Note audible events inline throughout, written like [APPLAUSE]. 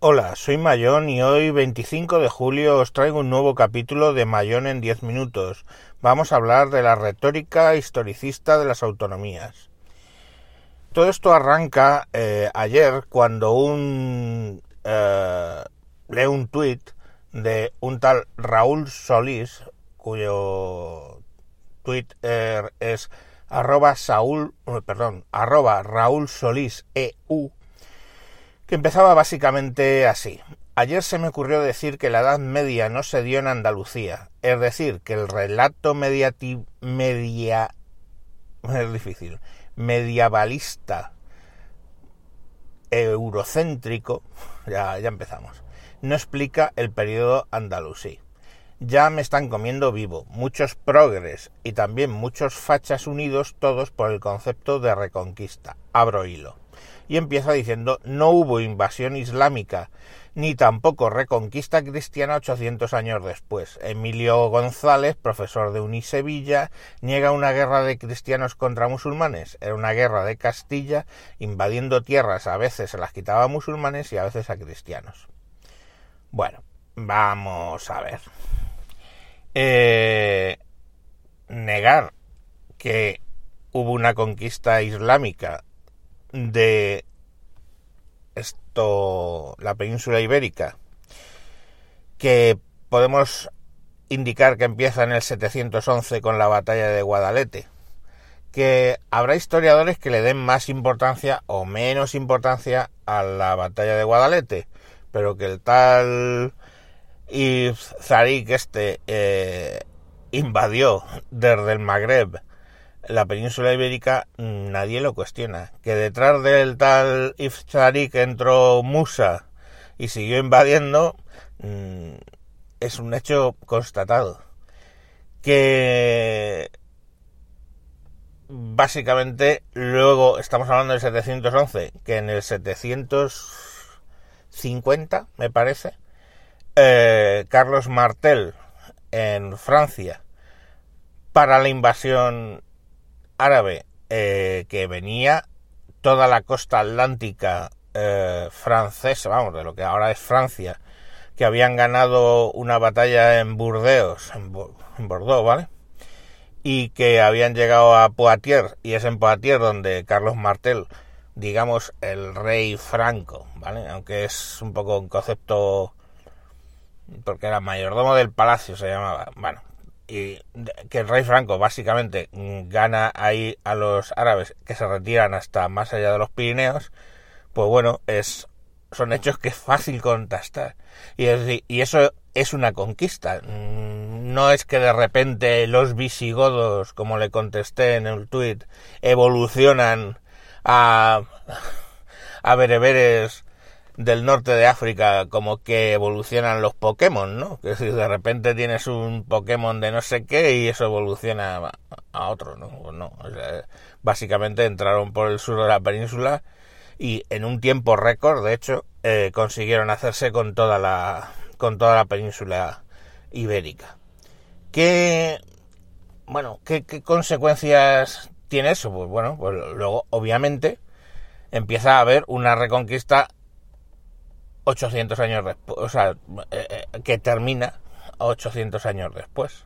Hola, soy Mayón y hoy 25 de julio os traigo un nuevo capítulo de Mayón en 10 minutos. Vamos a hablar de la retórica historicista de las autonomías. Todo esto arranca eh, ayer cuando un eh, lee un tuit de un tal Raúl Solís, cuyo Twitter es arroba Saúl, perdón, arroba Raúl Solís EU, que empezaba básicamente así. Ayer se me ocurrió decir que la Edad Media no se dio en Andalucía, es decir, que el relato mediati media [LAUGHS] es difícil, medievalista eurocéntrico, [LAUGHS] ya, ya empezamos, no explica el periodo andalusí. Ya me están comiendo vivo, muchos progres y también muchos fachas unidos todos por el concepto de reconquista. Abro hilo y empieza diciendo no hubo invasión islámica ni tampoco reconquista cristiana 800 años después. Emilio González, profesor de Unisevilla, niega una guerra de cristianos contra musulmanes. Era una guerra de Castilla, invadiendo tierras, a veces se las quitaba a musulmanes y a veces a cristianos. Bueno, vamos a ver. Eh, negar que hubo una conquista islámica de esto, la península ibérica, que podemos indicar que empieza en el 711 con la batalla de Guadalete, que habrá historiadores que le den más importancia o menos importancia a la batalla de Guadalete, pero que el tal y Zarik este eh, invadió desde el Magreb la península ibérica nadie lo cuestiona. Que detrás del tal Iftarik entró Musa y siguió invadiendo mm, es un hecho constatado. Que básicamente luego estamos hablando del 711, que en el 750, me parece, eh, Carlos Martel en Francia para la invasión árabe eh, que venía toda la costa atlántica eh, francesa, vamos, de lo que ahora es Francia, que habían ganado una batalla en Burdeos, en, Bordeaux, ¿vale? Y que habían llegado a Poitiers, y es en Poitiers donde Carlos Martel, digamos, el rey franco, ¿vale? Aunque es un poco un concepto, porque era mayordomo del palacio, se llamaba, bueno, y que el rey Franco básicamente mm, gana ahí a los árabes que se retiran hasta más allá de los Pirineos, pues bueno, es son hechos que es fácil contestar. Y, y eso es una conquista. Mm, no es que de repente los visigodos, como le contesté en el tuit, evolucionan a, a bereberes del norte de África como que evolucionan los Pokémon, ¿no? Que si de repente tienes un Pokémon de no sé qué y eso evoluciona a otro, ¿no? No básicamente entraron por el sur de la península y en un tiempo récord, de hecho, eh, consiguieron hacerse con toda la con toda la península ibérica. ¿Qué bueno, qué, qué consecuencias tiene eso? Pues bueno, pues luego obviamente empieza a haber una reconquista 800 años después, o sea, eh, eh, que termina 800 años después.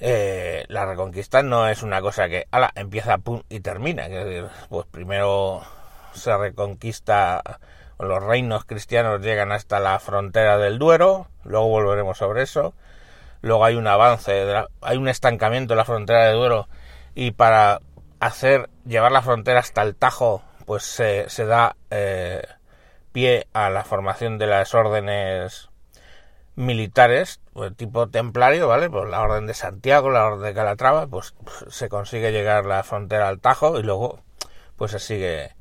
Eh, la reconquista no es una cosa que ala, empieza pum, y termina. Es decir, pues primero se reconquista, los reinos cristianos llegan hasta la frontera del Duero, luego volveremos sobre eso. Luego hay un avance, hay un estancamiento en la frontera del Duero y para hacer llevar la frontera hasta el Tajo, pues se, se da pie a la formación de las órdenes militares, pues, tipo templario, ¿vale? Pues la orden de Santiago, la orden de Calatrava, pues, se consigue llegar la frontera al Tajo y luego pues se sigue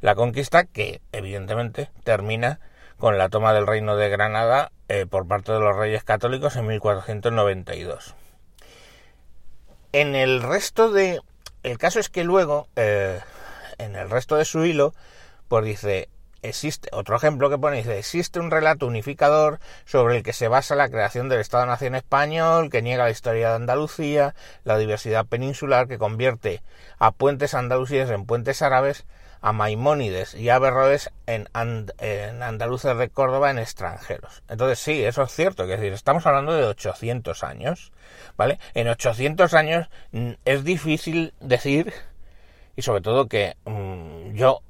la conquista que evidentemente termina con la toma del reino de Granada eh, por parte de los reyes católicos en 1492. En el resto de... El caso es que luego, eh, en el resto de su hilo, pues dice, existe, otro ejemplo que pone, dice, existe un relato unificador sobre el que se basa la creación del Estado-Nación español, que niega la historia de Andalucía, la diversidad peninsular, que convierte a puentes andalusíes en puentes árabes, a Maimónides y a Averroes en, andaluces de Córdoba en extranjeros. Entonces sí, eso es cierto, es decir, estamos hablando de 800 años, ¿vale? En 800 años mm, es difícil decir, y sobre todo que mmm, yo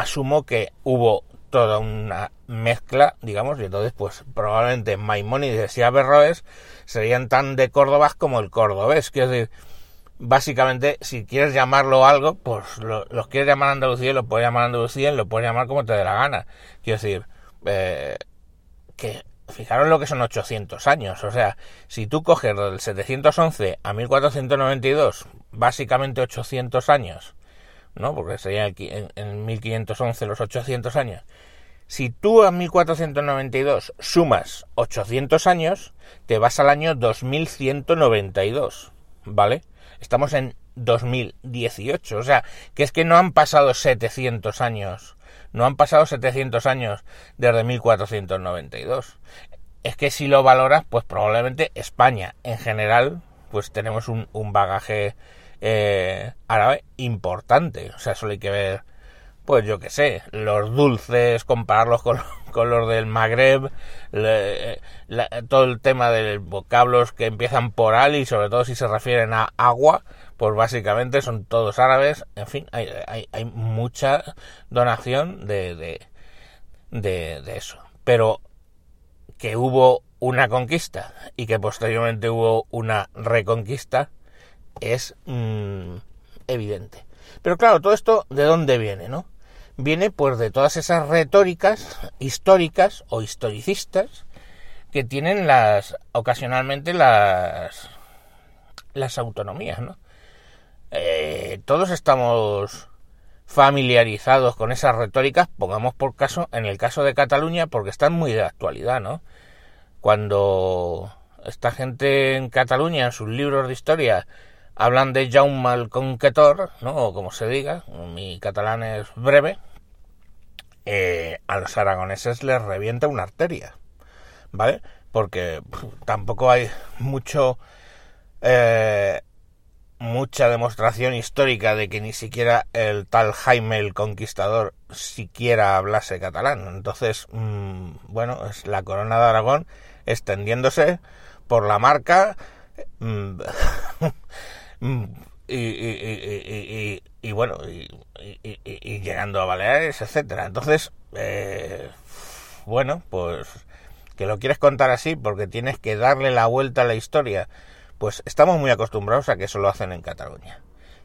asumo que hubo toda una mezcla, digamos, y entonces pues probablemente Maimónides y Averroes serían tan de Córdoba como el cordobés, quiero decir, básicamente, si quieres llamarlo algo, pues lo, los quieres llamar Andalucía, lo puedes llamar Andalucía, lo puedes llamar como te dé la gana. Quiero decir, eh, que fijaros lo que son 800 años. O sea, si tú coges del 711 a 1492, básicamente 800 años, ¿no? Porque sería en, en 1511 los 800 años. Si tú a 1492 sumas 800 años, te vas al año 2192, ¿vale? Estamos en 2018, o sea, que es que no han pasado 700 años, no han pasado 700 años desde 1492. Es que si lo valoras, pues probablemente España en general, pues tenemos un, un bagaje eh, árabe importante, o sea, solo hay que ver pues yo que sé, los dulces, compararlos con, [LAUGHS] con los del Magreb, la, todo el tema de vocablos que empiezan por al y sobre todo si se refieren a agua, pues básicamente son todos árabes, en fin, hay, hay, hay mucha donación de, de, de, de eso. Pero que hubo una conquista y que posteriormente hubo una reconquista es mmm, evidente. Pero claro, todo esto de dónde viene, ¿no? viene pues de todas esas retóricas históricas o historicistas que tienen las ocasionalmente las las autonomías, ¿no? Eh, todos estamos familiarizados con esas retóricas, pongamos por caso, en el caso de Cataluña, porque están muy de actualidad, ¿no? Cuando esta gente en Cataluña, en sus libros de historia, hablan de Jaume el Conquetor, ¿no? O como se diga, mi catalán es breve, eh, a los aragoneses les revienta una arteria, ¿vale? Porque tampoco hay mucho... Eh, mucha demostración histórica de que ni siquiera el tal Jaime el Conquistador siquiera hablase catalán. Entonces, mmm, bueno, es la corona de Aragón extendiéndose por la marca mmm, [LAUGHS] y, y, y, y, bueno, y, llegando a Baleares, etcétera. Entonces, eh, bueno, pues que lo quieres contar así porque tienes que darle la vuelta a la historia. Pues estamos muy acostumbrados a que eso lo hacen en Cataluña.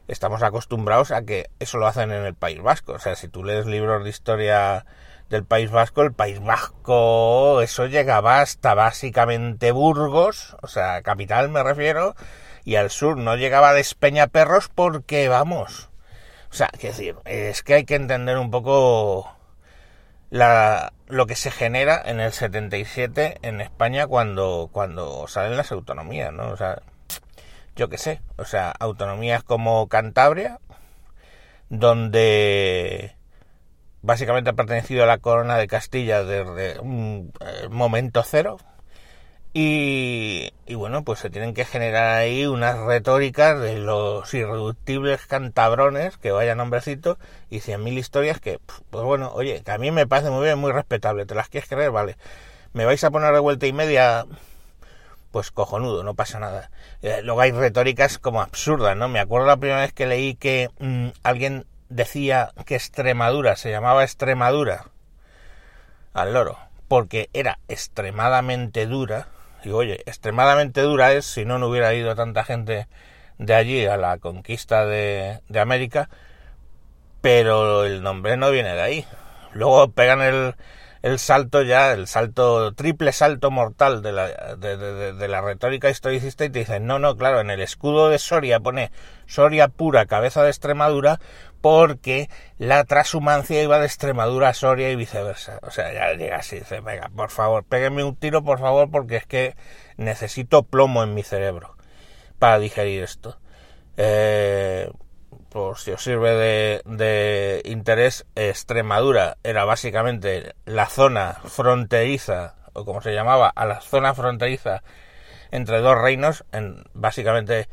Estamos acostumbrados a que eso lo hacen en el País Vasco. O sea, si tú lees libros de historia del País Vasco, el País Vasco, eso llegaba hasta básicamente Burgos, o sea, capital me refiero, y al sur no llegaba a Despeñaperros porque, vamos, o sea, que decir, es que hay que entender un poco la, lo que se genera en el 77 en España cuando, cuando salen las autonomías, ¿no? O sea, yo qué sé, o sea, autonomías como Cantabria, donde básicamente ha pertenecido a la corona de Castilla desde un eh, momento cero, y, y, bueno, pues se tienen que generar ahí unas retóricas de los irreductibles cantabrones, que vaya nombrecito, y cien mil historias que, pues bueno, oye, que a mí me parece muy bien, muy respetable, te las quieres creer, vale. Me vais a poner de vuelta y media, pues cojonudo, no pasa nada. Eh, luego hay retóricas como absurdas, ¿no? Me acuerdo la primera vez que leí que mmm, alguien decía que Extremadura se llamaba Extremadura al loro, porque era extremadamente dura Digo, oye, extremadamente dura es si no, no hubiera ido tanta gente de allí a la conquista de América, pero el nombre no viene de ahí. Luego pegan el, el salto ya, el salto, triple salto mortal de la, de, la retórica historicista y te dicen, no, no, claro, en el escudo de Soria pone Soria pura, cabeza de Extremadura, porque la transhumancia iba de Extremadura a Soria y viceversa. O sea, ya llega así, dice, venga, por favor, péguenme un tiro, por favor, porque es que necesito plomo en mi cerebro para digerir esto. Eh, por si os sirve de, interés, Extremadura era básicamente la zona fronteriza, o como se llamaba, a la zona fronteriza entre dos reinos, en básicamente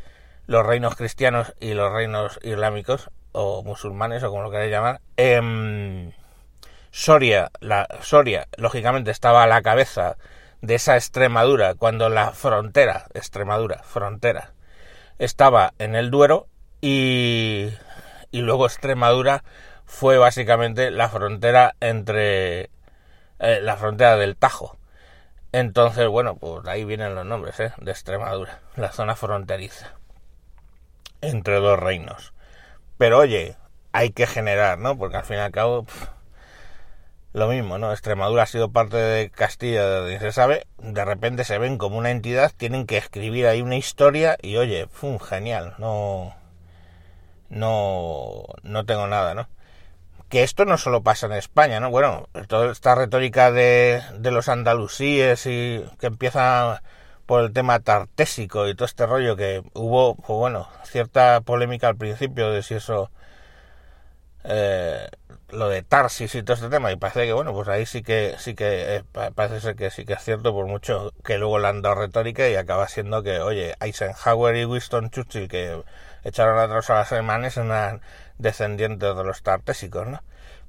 los reinos cristianos y los reinos islámicos, o musulmanes, o como lo queráis llamar. Eh, Soria, la, Soria, lógicamente, estaba a la cabeza de esa Extremadura cuando la frontera, Extremadura, frontera, estaba en el Duero y, luego Extremadura fue básicamente la frontera entre eh, la frontera del Tajo. Entonces, bueno, pues ahí vienen los nombres ¿eh? de Extremadura, la zona fronteriza entre dos reinos. Pero oye, hay que generar, ¿no? Porque al fin y al cabo, lo mismo, ¿no? Extremadura ha sido parte de Castilla, de se sabe, de repente se ven como una entidad, tienen que escribir ahí una historia y oye, ¡fum! genial, no, no, no tengo nada, ¿no? Que esto no solo pasa en España, ¿no? Bueno, toda esta retórica de, de los andalusíes y que empieza por el tema tartésico y todo este rollo que hubo, pues bueno, cierta polémica al principio de si eso eh, lo de Tarsis y todo este tema y parece que bueno pues ahí sí que sí que eh, parece ser que sí que es cierto por mucho que luego le han dado retórica y acaba siendo que oye Eisenhower y Winston Churchill que echaron atrás a las alemanes eran descendientes de los tartésicos no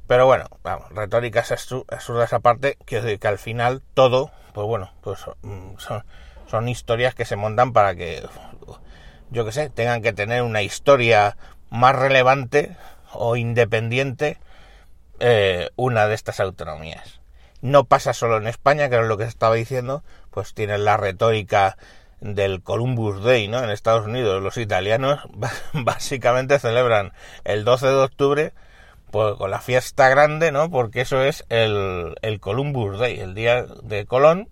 pero bueno vamos retóricas absurdas aparte decir que al final todo pues bueno pues son, historias que se montan para que yo que sé tengan que tener una historia más relevante o independiente eh, una de estas autonomías. No pasa solo en España, que es lo que estaba diciendo, pues tienen la retórica del Columbus Day, ¿no? En Estados Unidos los italianos [LAUGHS] básicamente celebran el 12 de octubre pues, con la fiesta grande, ¿no? Porque eso es el, el Columbus Day, el día de Colón,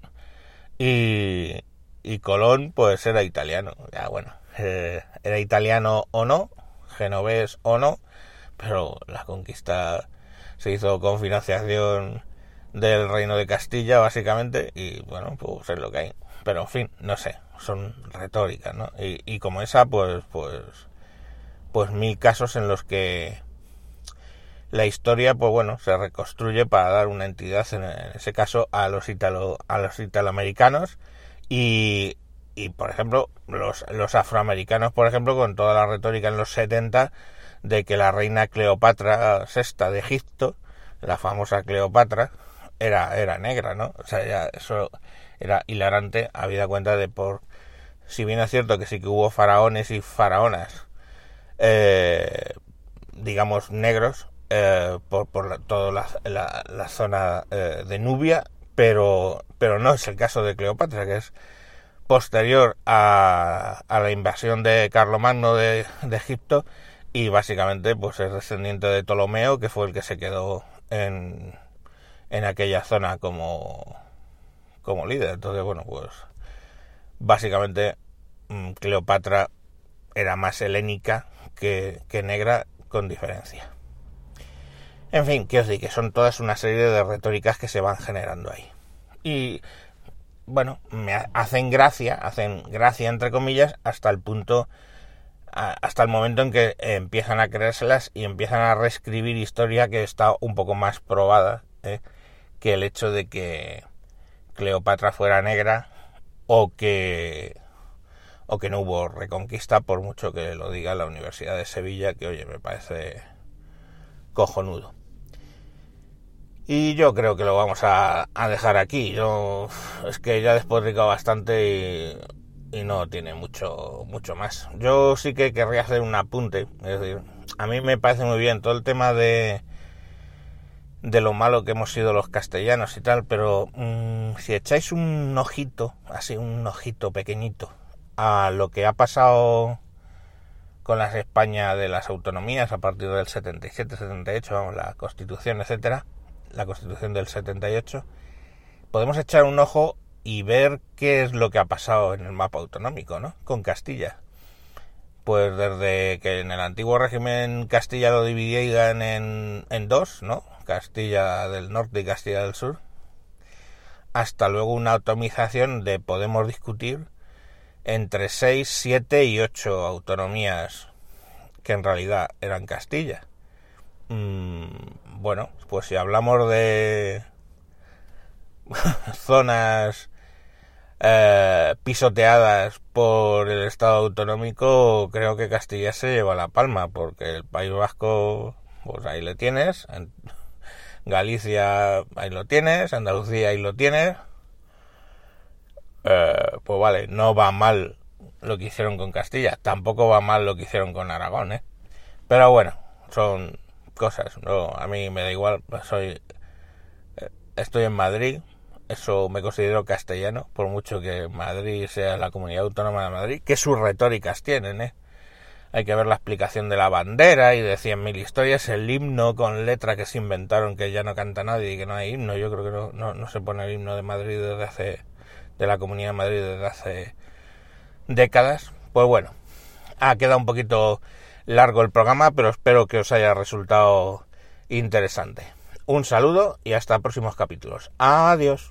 y, y Colón pues era italiano, ya bueno, eh, era italiano o no, genovés o no, pero la conquista se hizo con financiación del Reino de Castilla, básicamente, y bueno, pues es lo que hay. Pero en fin, no sé, son retóricas, ¿no? Y, y como esa, pues, pues, pues mil casos en los que la historia, pues bueno, se reconstruye para dar una entidad, en ese caso, a los italo, a los italoamericanos y, y por ejemplo, los, los afroamericanos, por ejemplo, con toda la retórica en los 70 de que la reina Cleopatra VI de Egipto, la famosa Cleopatra, era, era negra, ¿no? O sea, ya eso era hilarante, habida cuenta de por... Si bien es cierto que sí que hubo faraones y faraonas, eh, digamos, negros, eh, por, por toda la, la, zona eh, de Nubia, pero, pero no es el caso de Cleopatra, que es posterior a, a la invasión de Carlomagno de, de Egipto y básicamente pues es descendiente de Ptolomeo que fue el que se quedó en, en aquella zona como como líder entonces bueno pues básicamente mm, Cleopatra era más helénica que, que negra con diferencia en fin, que os digo que son todas una serie de retóricas que se van generando ahí. Y bueno, me hacen gracia, hacen gracia entre comillas, hasta el punto hasta el momento en que empiezan a creérselas y empiezan a reescribir historia que está un poco más probada ¿eh? Que el hecho de que Cleopatra fuera negra o que o que no hubo reconquista por mucho que lo diga la Universidad de Sevilla que oye me parece cojonudo y yo creo que lo vamos a, dejar aquí yo es que ya después rico bastante y y no tiene mucho mucho más. Yo sí que querría hacer un apunte, es decir, a mí me parece muy bien todo el tema de de lo malo que hemos sido los castellanos y tal, pero mmm, si echáis un ojito, así un ojito pequeñito a lo que ha pasado con las España de las autonomías a partir del 77, 78, vamos, la Constitución, etcétera, la Constitución del 78, podemos echar un ojo y ver qué es lo que ha pasado en el mapa autonómico, ¿no? Con Castilla. Pues desde que en el antiguo régimen Castilla lo dividían en, en dos, ¿no? Castilla del Norte y Castilla del Sur, hasta luego una atomización de podemos discutir entre 6, 7 y 8 autonomías que en realidad eran Castilla. Mm, bueno, pues si hablamos de [LAUGHS] zonas eh, pisoteadas por el Estado autonómico, creo que Castilla se lleva la palma, porque el País Vasco, pues ahí lo tienes, en Galicia ahí lo tienes, Andalucía ahí lo tienes, eh, pues vale, no va mal lo que hicieron con Castilla, tampoco va mal lo que hicieron con Aragón, ¿eh? Pero bueno, son cosas, no, a mí me da igual, soy, eh, estoy en Madrid, eso me considero castellano, por mucho que Madrid sea la comunidad autónoma de Madrid, que sus retóricas tienen, ¿eh? Hay que ver la explicación de la bandera y de cien mil historias, el himno con letra que se inventaron que ya no canta nadie y que no hay himno. Yo creo que no, no, no se pone el himno de Madrid desde hace, de la Comunidad de Madrid desde hace décadas. Pues bueno, ha quedado un poquito largo el programa, pero espero que os haya resultado interesante. Un saludo y hasta próximos capítulos. Adiós.